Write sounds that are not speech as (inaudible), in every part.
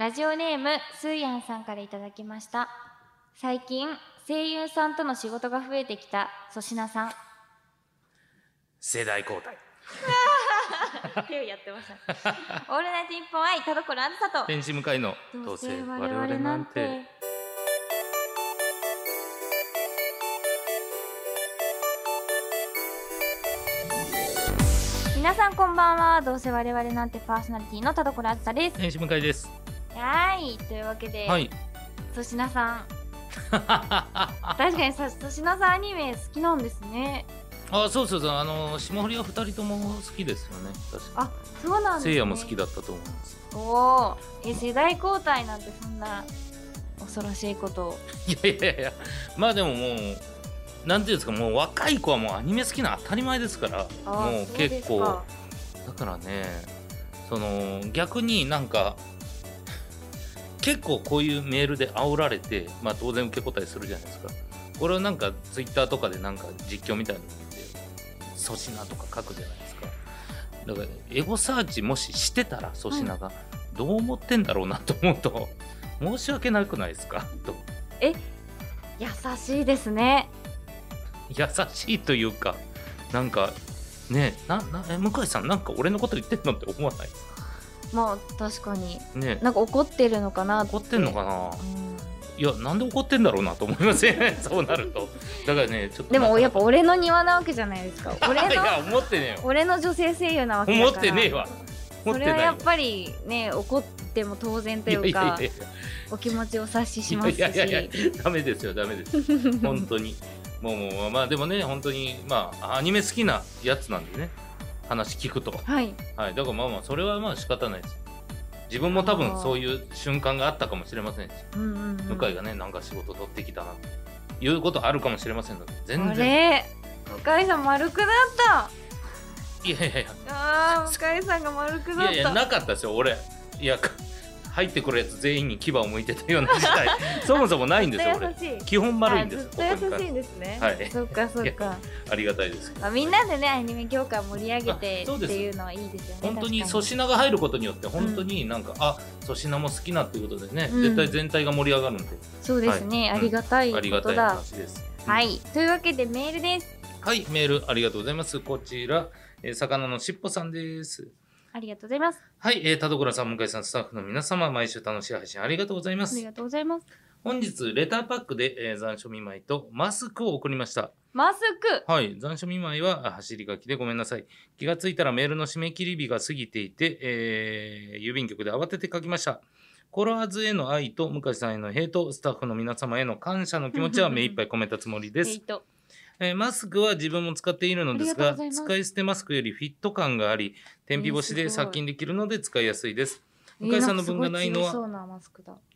ラジオネームスーヤンさんからいただきました。最近声優さんとの仕事が増えてきた粗品さん。世代交代。(laughs) 手をやってました。オールナイトニッポン愛田所あずさと。天使向かいのどうせ我々なんて。皆さんこんばんは。どうせ我々なんてパーソナリティの田所あずさです。天使向かいですはいというわけで、はい。粗品さん。(laughs) 確かにさ粗品さんアニメ好きなんですね。あそうそうそう。あの霜降りは二人とも好きですよね。確かあそうなんですね。せいやも好きだったと思います。おおえ世代交代なんてそんな恐ろしいこと。をいやいやいや。まあでももうなんていうんですかもう若い子はもうアニメ好きな当たり前ですからあもう結構。か。だからねその逆になんか結構こういうメールで煽られてまあ当然受け答えするじゃないですか。これをなんかツイッターとかでなんか実況みたいなの見て粗品とか書くじゃないですか。だからエゴサーチもししてたら粗品がどう思ってんだろうなと思うと申し訳なくないですか？と。優しいですね。優しいというかなんかねななえ向井さんなんか俺のこと言ってんのって思わない？まあ確かに。ね。なんか怒ってるのかな怒ってんのかな？うん。いやなんで怒ってんだろうなと思いますよねそうなると。だからねちょっとでもやっぱぱ俺の庭なわけじゃないですか。俺 (laughs) いやの思ってね俺の女性声優なわけだから。思ってねえわ。思それはやっぱりね怒っても当然というかお気持ちをお察ししますし。いやいやいやダメですよダメです。本当に。もうもうまあでもね本当にまあアニメ好きなやつなんでね話聞くと。はい。はい。だからまあまあそれはまあ仕方ないです。自分も多分そういう瞬間があったかもしれませんし。うんうんうん。向井がねなんか仕事取ってきたなと。いうことあるかもしれませんので全あ然れ？向井さん丸くなった。いやいやいや。あー向井さんが丸くなった。いやいやなかったですよ俺。いやか入ってくるやつ全員に牙を向いてたような事態 (laughs) そもそもないんですよ俺。基本丸いんですあずっと優しいんですね。はい。(laughs) そっかそっか。ありがたいです。まあみんなでねアニメ業界盛り上げてっていうのはいいですよね。本当に粗品が入ることによって本当になんか、あ粗品も好きなっていうことでね、うん。絶対全体が盛り上がるんで、そうですね、はい。ありがたいありがたいことだ話です。はい。というわけでメールです。はいメールありがとうございます。こちら、えー魚のしっぽさんですありがとうございます。はい、えー、田所さん向井さんスタッフの皆様毎週楽しい配信ありがとうございます。ありがとうございます。本日レターパックで、えー残暑見舞いとマスクを送りました。マスク。はい残暑見舞いはあ走り書きでごめんなさい。気がついたらメールの締め切り日が過ぎていて、えー郵便局で慌てて書きました。コロワーズへの愛と向井さんへのヘイトスタッフの皆様への感謝の気持ちは目いっぱい込めたつもりですえーマスクは自分も使っているのですが使い捨てマスクよりフィット感があり天日干しです殺菌できるので使いやすいです。向井さんの分がないのは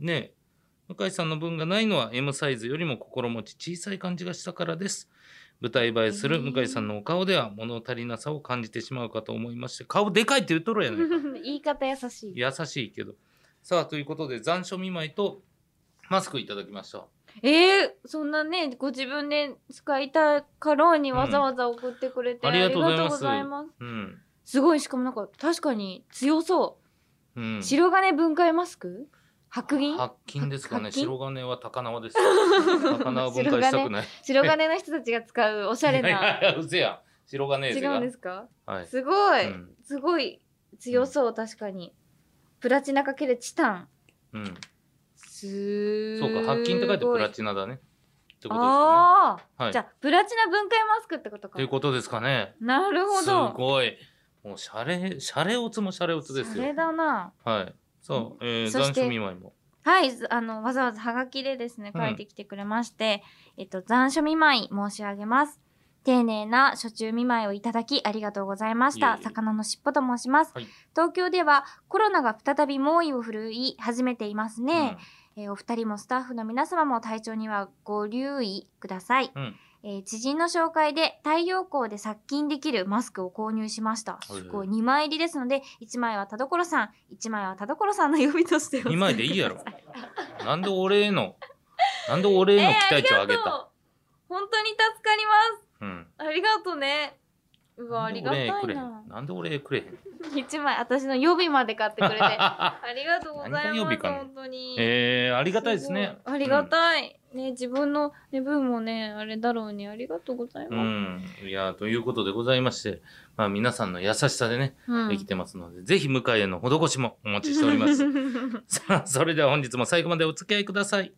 えね向井さんの分がないのは M サイズよりも心持ち小さい感じがしたからです。舞台映えする向井さんのお顔では物足りなさを感じてしまうかと思いまして顔でかいって言っとるやないか。(laughs) 言い方優しい。優しいけど。さあということで残暑見舞いとマスクいただきましたえー、そんなねご自分で使いたかろうにわざわざ送ってくれて、うん。ありがとうございます。うん、すごいしかもなんか確かに強そう。う、ん、白金分解マスク？白銀？白金ですかね。白金？は高輪です。(laughs) 高輪を分解したくない。白金の人たちが使うおしゃれいやいなやいや白金違うんですか？はい。すごい、うん。すごい強そう確かに。プラチナかけるチタン。うん、すーそうか白金って書いてプラチナだね。ってことですかね。ああ、はい。じゃあプラチナ分解マスクってことか。ということですかね。なるほすどごい。もうシャレシャレオツもシャレオツですよ。それだな。はい。そう、えー、残暑見舞いも。はい。ずあのわざわざハガキでですねうん。書いてきてくれまして、えっと残暑見舞い申し上げます。丁寧な初中見舞いをいただきありがとうございました。魚のしっぽと申します、はい。東京ではコロナが再び猛威を振るい始めていますね、えーお二人もスタッフの皆様も体調にはご留意ください、うん、うんえー知人の紹介で太陽光で殺菌できるマスクを購入しました。すごい。2枚入りですので1枚は田所さん1枚は田所さんの呼びとしてお使二枚でいいやろ。なんで俺へのなんで俺への期待値を上げた、えー本当に助かります。うん。ありがとうねうわありがたいな。なんでお礼くれへん。(laughs) 一枚私の予備まで買ってくれて。(laughs) ありがとうございます本当に。えー、ありがたいですね。ありがたい、ね自分の、ね、分もねあれだろうに。ありがとうございます、うん、いやということでございまして、まあ、皆さんの優しさでね、うん。できてますのでぜひ向かいへの施しもお待ちしております。(laughs) さあそれでは本日も最後までお付き合いください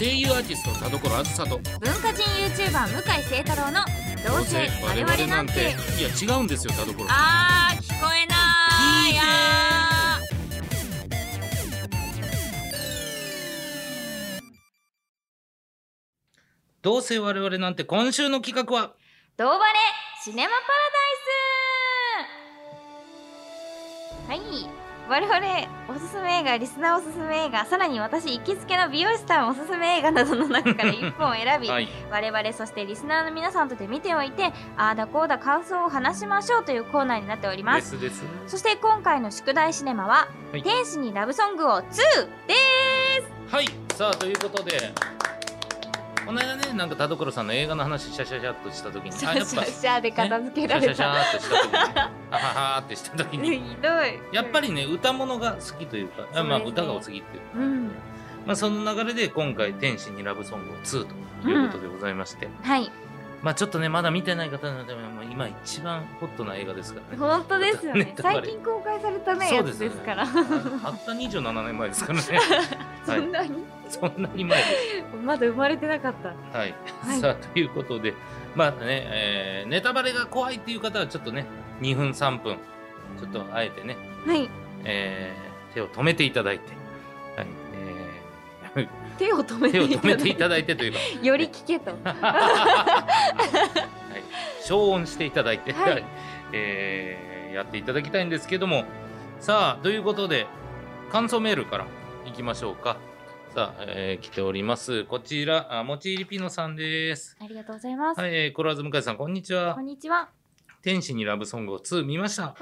声優アーティスト田所あずさと。文化人 YouTuber 向井聖太郎の「どうせ我々なんて。いや違うんですよ田所」あー聞こえない。いいねあどうせ我々なんて今週の企画は？ードーバレシネマパラダイス。はい我々おすすめ映画リスナーおすすめ映画さらに私行きつけの美容師さんおすすめ映画などの中から1本を選び、はい。我々そしてリスナーの皆さんとで見ておいてああだこうだ感想を話しましょうというコーナーになっておりまですそして今回の宿題シネマは「はい。天使にラブソングを2」ではい。さあということでこの間ねなんか田所さんの映画の話シャシャシャっとした時にあやっぱャシャシャで片付けられシャシャシャっとした時にあははーってした時ひにどい。やっぱりね歌物が好きというかあまあ歌がお好きっていうか、うん。まあ、その流れで今回「天使にラブソングを2」ということでございまして、はい。まあちょっとねまだ見てない方のためにも今一番ホットな映画ですからね。本当ですよね。(laughs) 最近公開されたねやつそうですから。あたった27年前ですからね。(laughs) そんなに、そんなに前です。まだ生まれてなかった。はい、はい。さあということで。まあね、えーネタバレが怖いっていう方はちょっとね2分3分。ちょっとあえてね、はい。えー手を止めていただいて、はい。え (laughs) 手を止めー手をて。い止めていたただいてというか。より聞けと。(laughs) はい、消音していただいて、はい。は (laughs) いえーやっていただきたいんですけども。さあということで感想メールからいきましょうか。さあ、えー来ております。こちらあもちりピノさんです。ありがとうございます、はい、えー、コラーズ向井さんこんにちは。こんにちは天使にラブソングを2見ました。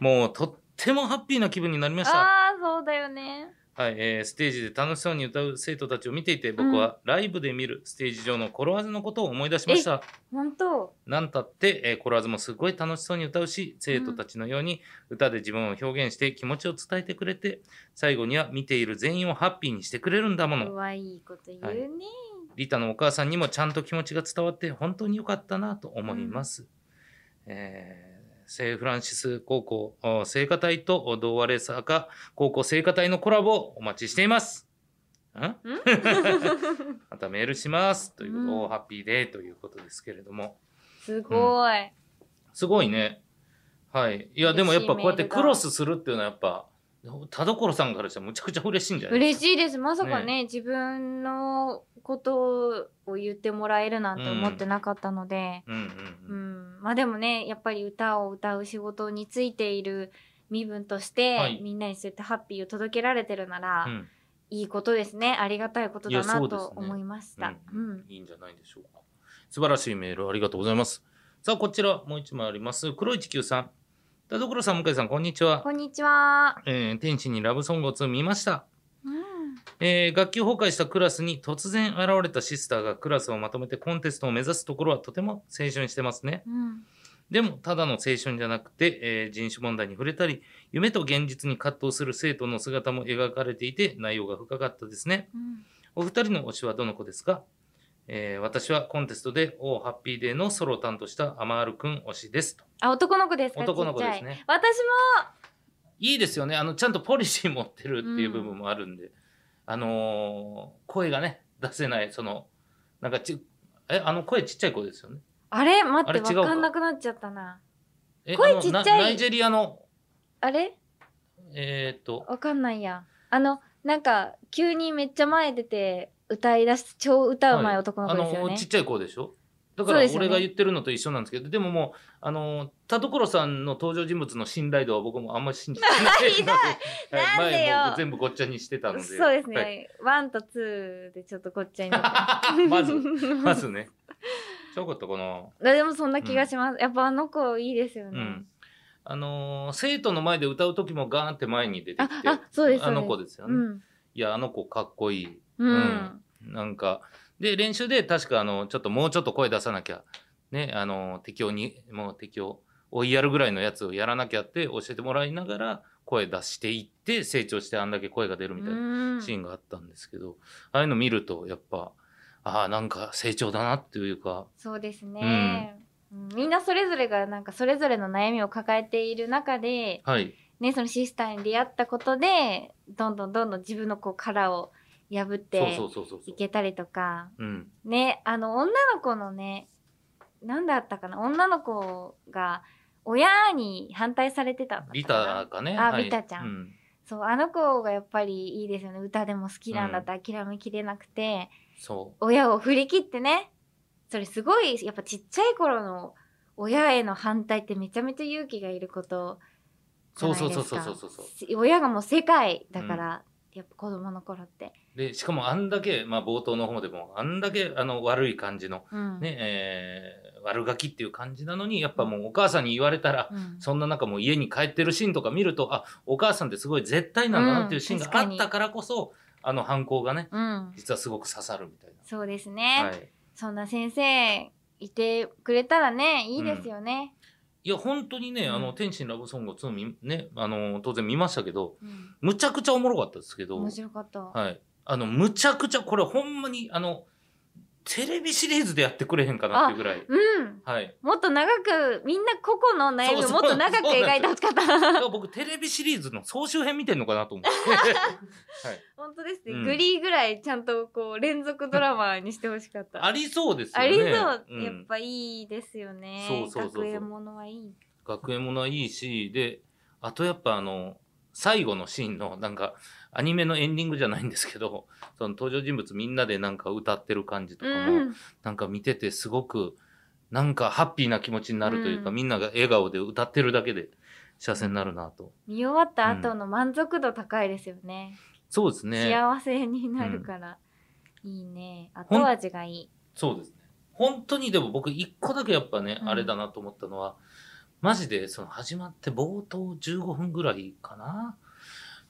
もうとってもハッピーな気分になりました。あーそうだよね。はい、えーステージで楽しそうに歌う生徒たちを見ていて僕はライブで見るステージ上のコロワーズのことを思い出しました。本当。なんたって、えーコロワーズもすごい楽しそうに歌うし生徒たちのように歌で自分を表現して気持ちを伝えてくれて最後には見ている全員をハッピーにしてくれるんだもの。うわいいこと言うね、リタのお母さんにもちゃんと気持ちが伝わって本当に良かったなと思います。えー聖フランシス高校お聖歌隊と同和レーサーか高校聖歌隊のコラボをお待ちしています。ん？(laughs) またメールします。ということ、うんおハッピーデーということですけれども。すごい、すごいね。はい。いや、でもやっぱこうやってクロスするっていうのはやっぱ、田所さんからしたらむちゃくちゃ嬉しいんじゃない嬉しいです。まさかね自分のことを言ってもらえるなんて思ってなかったので、まあでもねやっぱり歌を歌う仕事についている身分として、はい。みんなにそうやってハッピーを届けられてるなら、うん。いいことですね。ありがたいことだなと思いました。うん。いいんじゃないでしょうか。素晴らしいメールありがとうございます。さあ、こちらもう一枚あります。黒い地球さん。田所さん、向井さん、こんにちは。こんにちは。えー天使にラブソングを2見ました。うんえー学級崩壊したクラスに突然現れたシスターがクラスをまとめてコンテストを目指すところはとても青春してますね。うんでも、ただの青春じゃなくて、えー人種問題に触れたり、夢と現実に葛藤する生徒の姿も描かれていて、内容が深かったですね。うんお二人の推しはどの子ですか、えー私はコンテストで「おハッピーデー」のソロを担当したアマールくん推しですと。あ男の子ですか？男の子ですね。ちっちゃい。私いいですよね。あの、ちゃんとポリシー持ってるっていう部分もあるんで。あのー声がね、出せない、その、なんかち、え、あの声ちっちゃい子ですよね。もあれ？待ってわかんなくなっちゃったな。え声ちっちゃい。なナイジェリアの、あれ？えっ、と、わかんないや。あのなんか急にめっちゃ前出て歌い出す超歌うまい男の子ですよね、あのちっちゃい子でしょ？だから俺が言ってるのと一緒なんですけどでももうあの田所さんの登場人物の信頼度は僕もあんまり信じてないひど (laughs) いはいなんでよ。前も全部ごっちゃにしてたので。そうですね、はい。ワンとツーでちょっとごっちゃになって。(laughs) まずまずね。ちょこっとこの。でもそんな気がします、やっぱあの子いいですよね、うん。あのー生徒の前で歌う時もガーンって前に出てきてああそうです。あの子ですよね、うん。いやあの子かっこいいうん、なんかで練習で確かあのちょっともうちょっと声出さなきゃねあの敵をにもう敵を追いやるぐらいのやつをやらなきゃって教えてもらいながら声出していって成長してあんだけ声が出るみたいなうん。シーンがあったんですけど、ああいうの見るとやっぱああなんか成長だなっていうか。そうですね、うん。みんなそれぞれがなんかそれぞれの悩みを抱えている中で、はい。ね、そのシスターに出会ったことでどんどんどんどん自分のこう殻を破っそうてそうそうそう。そいうけたりとか。うん。ねあの女の子のね何だったかな？女の子が親に反対されてたビタかね？あはい。ビタちゃん。うん。そうあの子がやっぱりいいですよね。歌でも好きなんだって諦めきれなくて、そう。親を振り切ってね。それすごいやっぱちっちゃい頃の親への反対ってめちゃめちゃ勇気がいることじゃないですか。そうそうそうそうそうし親がもう世界だから、やっぱ子供の頃って、でしかもあんだけ、まあ、冒頭の方でもあんだけあの悪い感じの、うん。ねえー悪ガキっていう感じなのにやっぱもうお母さんに言われたら、うん。そんな中もう家に帰ってるシーンとか見るとあお母さんってすごい絶対なんだなっていうシーンがあったからこそ、あの反抗がねうん、実はすごく刺さるみたいそうですな。ね、はい。そんな先生いてくれたらねいいですよね、いや本当にね、うん。あの天心ラブソング2みねあの当然見ましたけどうん。むちゃくちゃおもろかったですけど面白かった、はい。あのむちゃくちゃこれほんまにあのテレビシリーズでやってくれへんかなっていうぐらい。うん。はい。もっと長くみんな個々の悩みをもっと長く描いてほしかった。僕テレビシリーズの総集編見てんのかなと思って、(laughs) はい、本当ですね、うん。グリーぐらいちゃんとこう連続ドラマにしてほしかった。ありそうですよね。ありそう、ん。やっぱいいですよね。そうそうそうそう。学園ものはいい。学園ものはいいしであとやっぱあの最後のシーンのなんかアニメのエンディングじゃないんですけどその登場人物みんなでなんか歌ってる感じとかも、うん。なんか見ててすごくなんかハッピーな気持ちになるというか、うん。みんなが笑顔で歌ってるだけで幸せになるなと。見終わった後の満足度高いですよね、そうですね。幸せになるから、いいね。後味がいい。そうですね。本当にでも僕一個だけやっぱね、うん。あれだなと思ったのはマジでその始まって冒頭15分ぐらいかな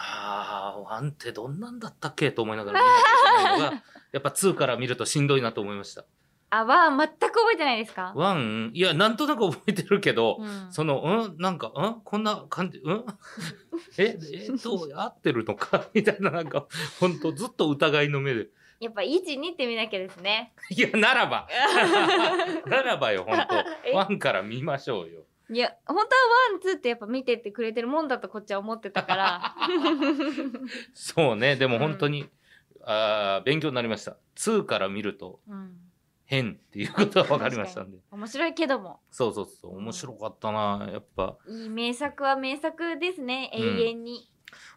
ああワンってどんなんだったっけ？と思いながら見なきゃいけないのが (laughs) やっぱ2から見るとしんどいなと思いました。あは全く覚えてないですか、ワン？いやなんとなく覚えてるけど、うん。その、うん？なんか、うん？こんな感じ、うん？(laughs) え、えっと、合ってるのか？(laughs) みたいな、なんか、ほんと、ずっと疑いの目で。やっぱ12って見なきゃですね。いや、ならば。ならばよ、ほんえ？と。ワンから見ましょうよ。いや本当はワンツーってやっぱ見てってくれてるもんだとこっちは思ってたから。(laughs) そうね、でもうん。本当に、あー勉強になりました。2から見るとうん。変っていうことは分かりましたんで。面白いけども。そうそうそう、面白かったな、やっぱ。いい名作は名作ですね。うん。永遠に、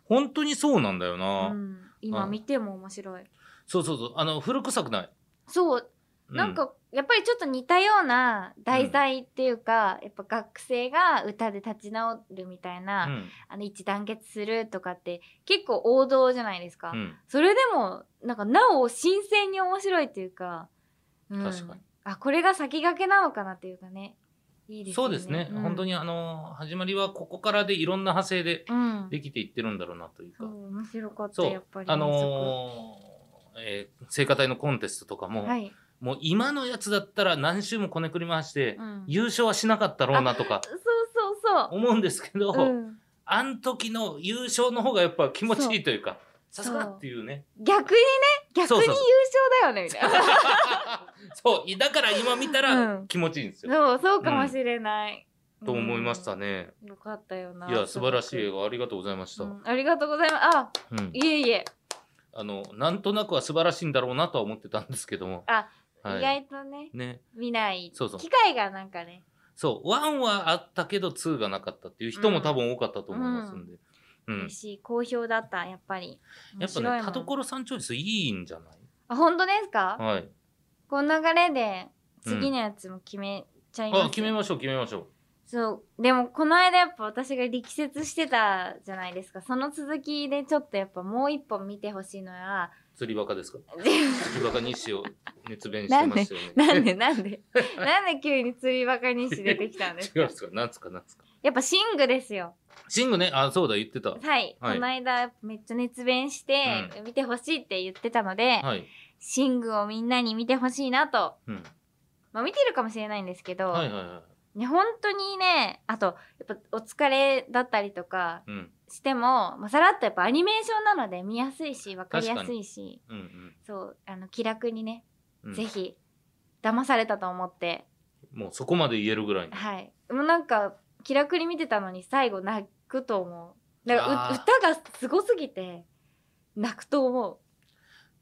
本当にそうなんだような。ん。今見ても面白い。そうそうそう、あの、古臭くない。そううなん、かやっぱりちょっと似たような題材っていうか、やっぱ学生が歌で立ち直るみたいな、うん、あの一致団結するとかって結構王道じゃないですか、うん、それでもなんかなお新鮮に面白いっていうか、うん。確かに。あこれが先駆けなのかなっていうかね。いいですよね。そうですね、うん。本当にあの始まりはここからでいろんな派生でうん。できていってるんだろうなというか、面白かったやっぱりあのーえー聖歌隊のコンテストとかも、はい、もう今のやつだったら何周もこねくり回して、うん、優勝はしなかったろうなとかそうそうそう。思うんですけど、うん、あん時の優勝の方がやっぱ気持ちいいというかさすがっていうね。逆にね逆に優勝だよねみたいな。(laughs) そうだから今見たうん。ら気持ちいいんですよ、そうそうかもしれない、と思いましたね、うん。よかったよないや素晴らしい映す画ありがとうございました、ありがとうございます。あうん。いえいえ、あのなんとなくは素晴らしいんだろうなとは思ってたんですけども。あ、はい。意外とねね。見ない。そうそう。機会がなんかね。そう。1はあったけど2がなかったっていう人も多分多かったと思いますんで、うん。嬉しい好評だったやっぱり。やっぱね田所さんチョイスいいんじゃない？あ本当ですか、はい。この流れで次のやつも決めちゃいます、あ決めましょう決めましょう。そう。でもこの間やっぱ私が力説してたじゃないですか。その続きでちょっとやっぱもう一本見てほしいのは釣りバカですか？釣りバカ日誌を熱弁してましたよね。なんでなんで (laughs) なんで急に釣りバカ日誌出てきたんですか？違うんですか？なんつかなんつか。やっぱシングですよ。シングね？あそうだ言ってた。はい、はい。この間めっちゃ熱弁して見てほしいって言ってたので、はい。シングをみんなに見てほしいなと。うん。まあ見てるかもしれないんですけど、はいはいはい。ね、本当にね、あと、やっぱお疲れだったりとかうんしても、まあ、さらっとやっぱアニメーションなので見やすいし、わかりやすいし、うんうん。そう、あの、気楽にね、うん。ぜひ、騙されたと思って、もうそこまで言えるぐらいにはい。もうなんか、気楽に見てたのに最後泣くと思う。だから歌がすごすぎて、泣くと思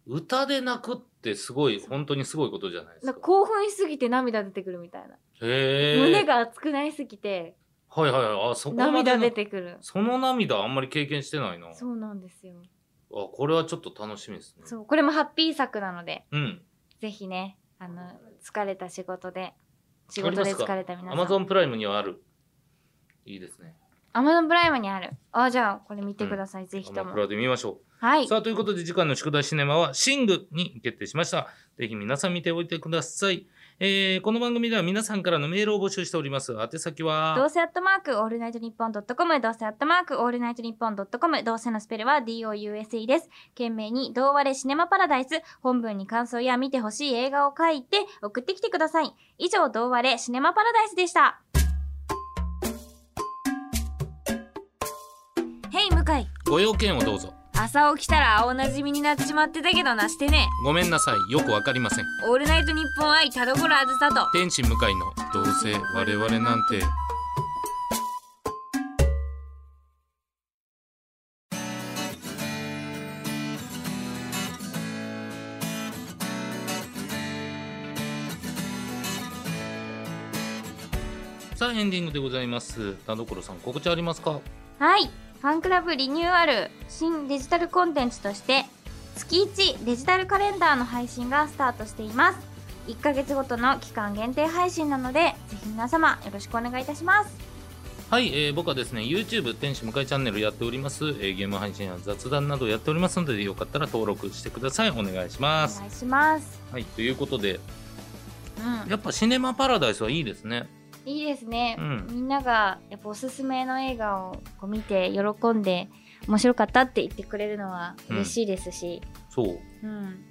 歌で泣くってすごい本当にすごいことじゃないですか。興奮しすぎて涙出てくるみたいな。へえ胸が熱くなりすぎて、はいはいはいあそこまで涙の出てくる。その涙あんまり経験してないなあそうなんですよ。これはちょっと楽しみですねそう、これもハッピー作なので、うんぜひね、あの、疲れた仕事で、仕事で疲れた皆アさん。マゾンプライムにはあるいいですねアマゾンプライムにある。あ、じゃあ、これ見てください、ぜひとマプ。ラで見ましょうはい。さあ、ということで、次回の宿題シネマは、シングに決定しました。ぜひ皆さん見ておいてください。えーこの番組では皆さんからのメールを募集しております。宛先どうは、せアットマークオールナイトニッポンドットコム、どうせアットマークオールナイトニッポンドットコム、どうせのスペルは DOUSE です。件名に、どうわれシネマパラダイス、本文に感想や見てほしい映画を書いて送ってきてください。以上、どうわれシネマパラダイスでした。へい、向井。ご用件をどうぞ。朝起きたら青なじみになっちまってたけどなしてね。ごめんなさい。よくわかりません。オールナイトニッポン愛田所あずさと。天使向かいの、どうせ我々なんて。さあエンディングでございます田所さん告知ありますか？はい。ファンクラブリニューアル新デジタルコンテンツとして月1デジタルカレンダーの配信がスタートしています。1ヶ月ごとの期間限定配信なので、ぜひ皆様よろしくお願いいたします。はい、えー僕はですね YouTube 天使向かいチャンネルやっております、えーゲーム配信や雑談などやっておりますのでよかったら登録してくださいお願いしおます願いします。はいということでうん。やっぱシネマパラダイスはいいですねいいですね、うん。みんながやっぱおすすめの映画をこう見て喜んで面白かったって言ってくれるのは嬉しいですし、そう。うん、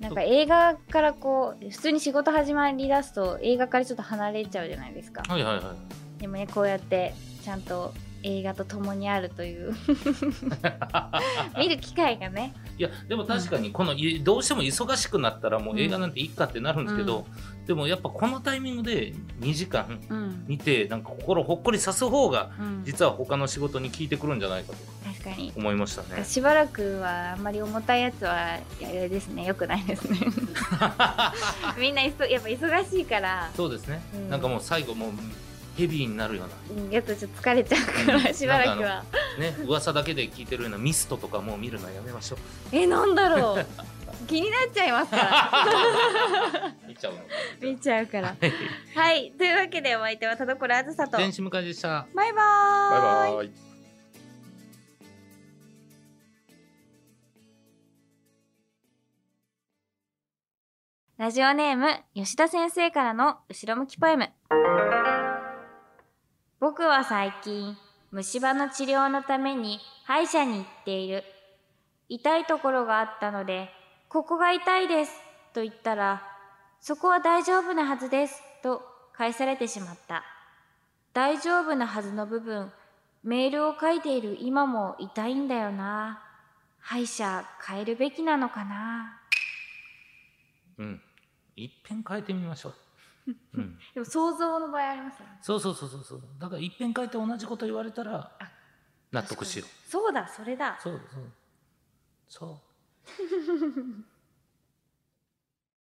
なんか映画からこう普通に仕事始まりだすと映画からちょっと離れちゃうじゃないですか。はいはいはい。でもねこうやってちゃんと映画と共にあるという。(laughs) 見る機会がね。いやでも確かにこのいどうしても忙しくなったらもう映画なんていいかってなるんですけど、でもやっぱこのタイミングで2時間うん、見てなんか心ほっこりさす方がうん、実は他の仕事に効いてくるんじゃないかと確かに。思いましたね。しばらくはあんまり重たいやつはあれですね。よくないですね。(laughs) みんないそやっぱ忙しいから。そうですね、うん。なんかもう最後もうヘビーになるような。うんやっとちょっと疲れちゃうかうん。らしばらくは。ね、噂だけで聞いてるようなミストとかもう見るのやめましょう。えなんだろう。(laughs) 気になっちゃいますから。(laughs) 見ちゃうの。見ちゃうから。はい。というわけでお相手は田所あずさと。天使向かいでした。バイバーイ。バイバイ。ラジオネーム吉田先生からの後ろ向きポエム僕は最近虫歯の治療のために歯医者に行っている痛いところがあったのでここが痛いですと言ったらそこは大丈夫なはずですと返されてしまった大丈夫なはずの部分メールを書いている今も痛いんだよな歯医者変えるべきなのかなうん。一遍変えてみましょう。うん。でも想像の場合ありますよねそうそうそうそうそう。だから一遍変えて同じこと言われたらあ納得しよう。そうだそれだそうそう。そう。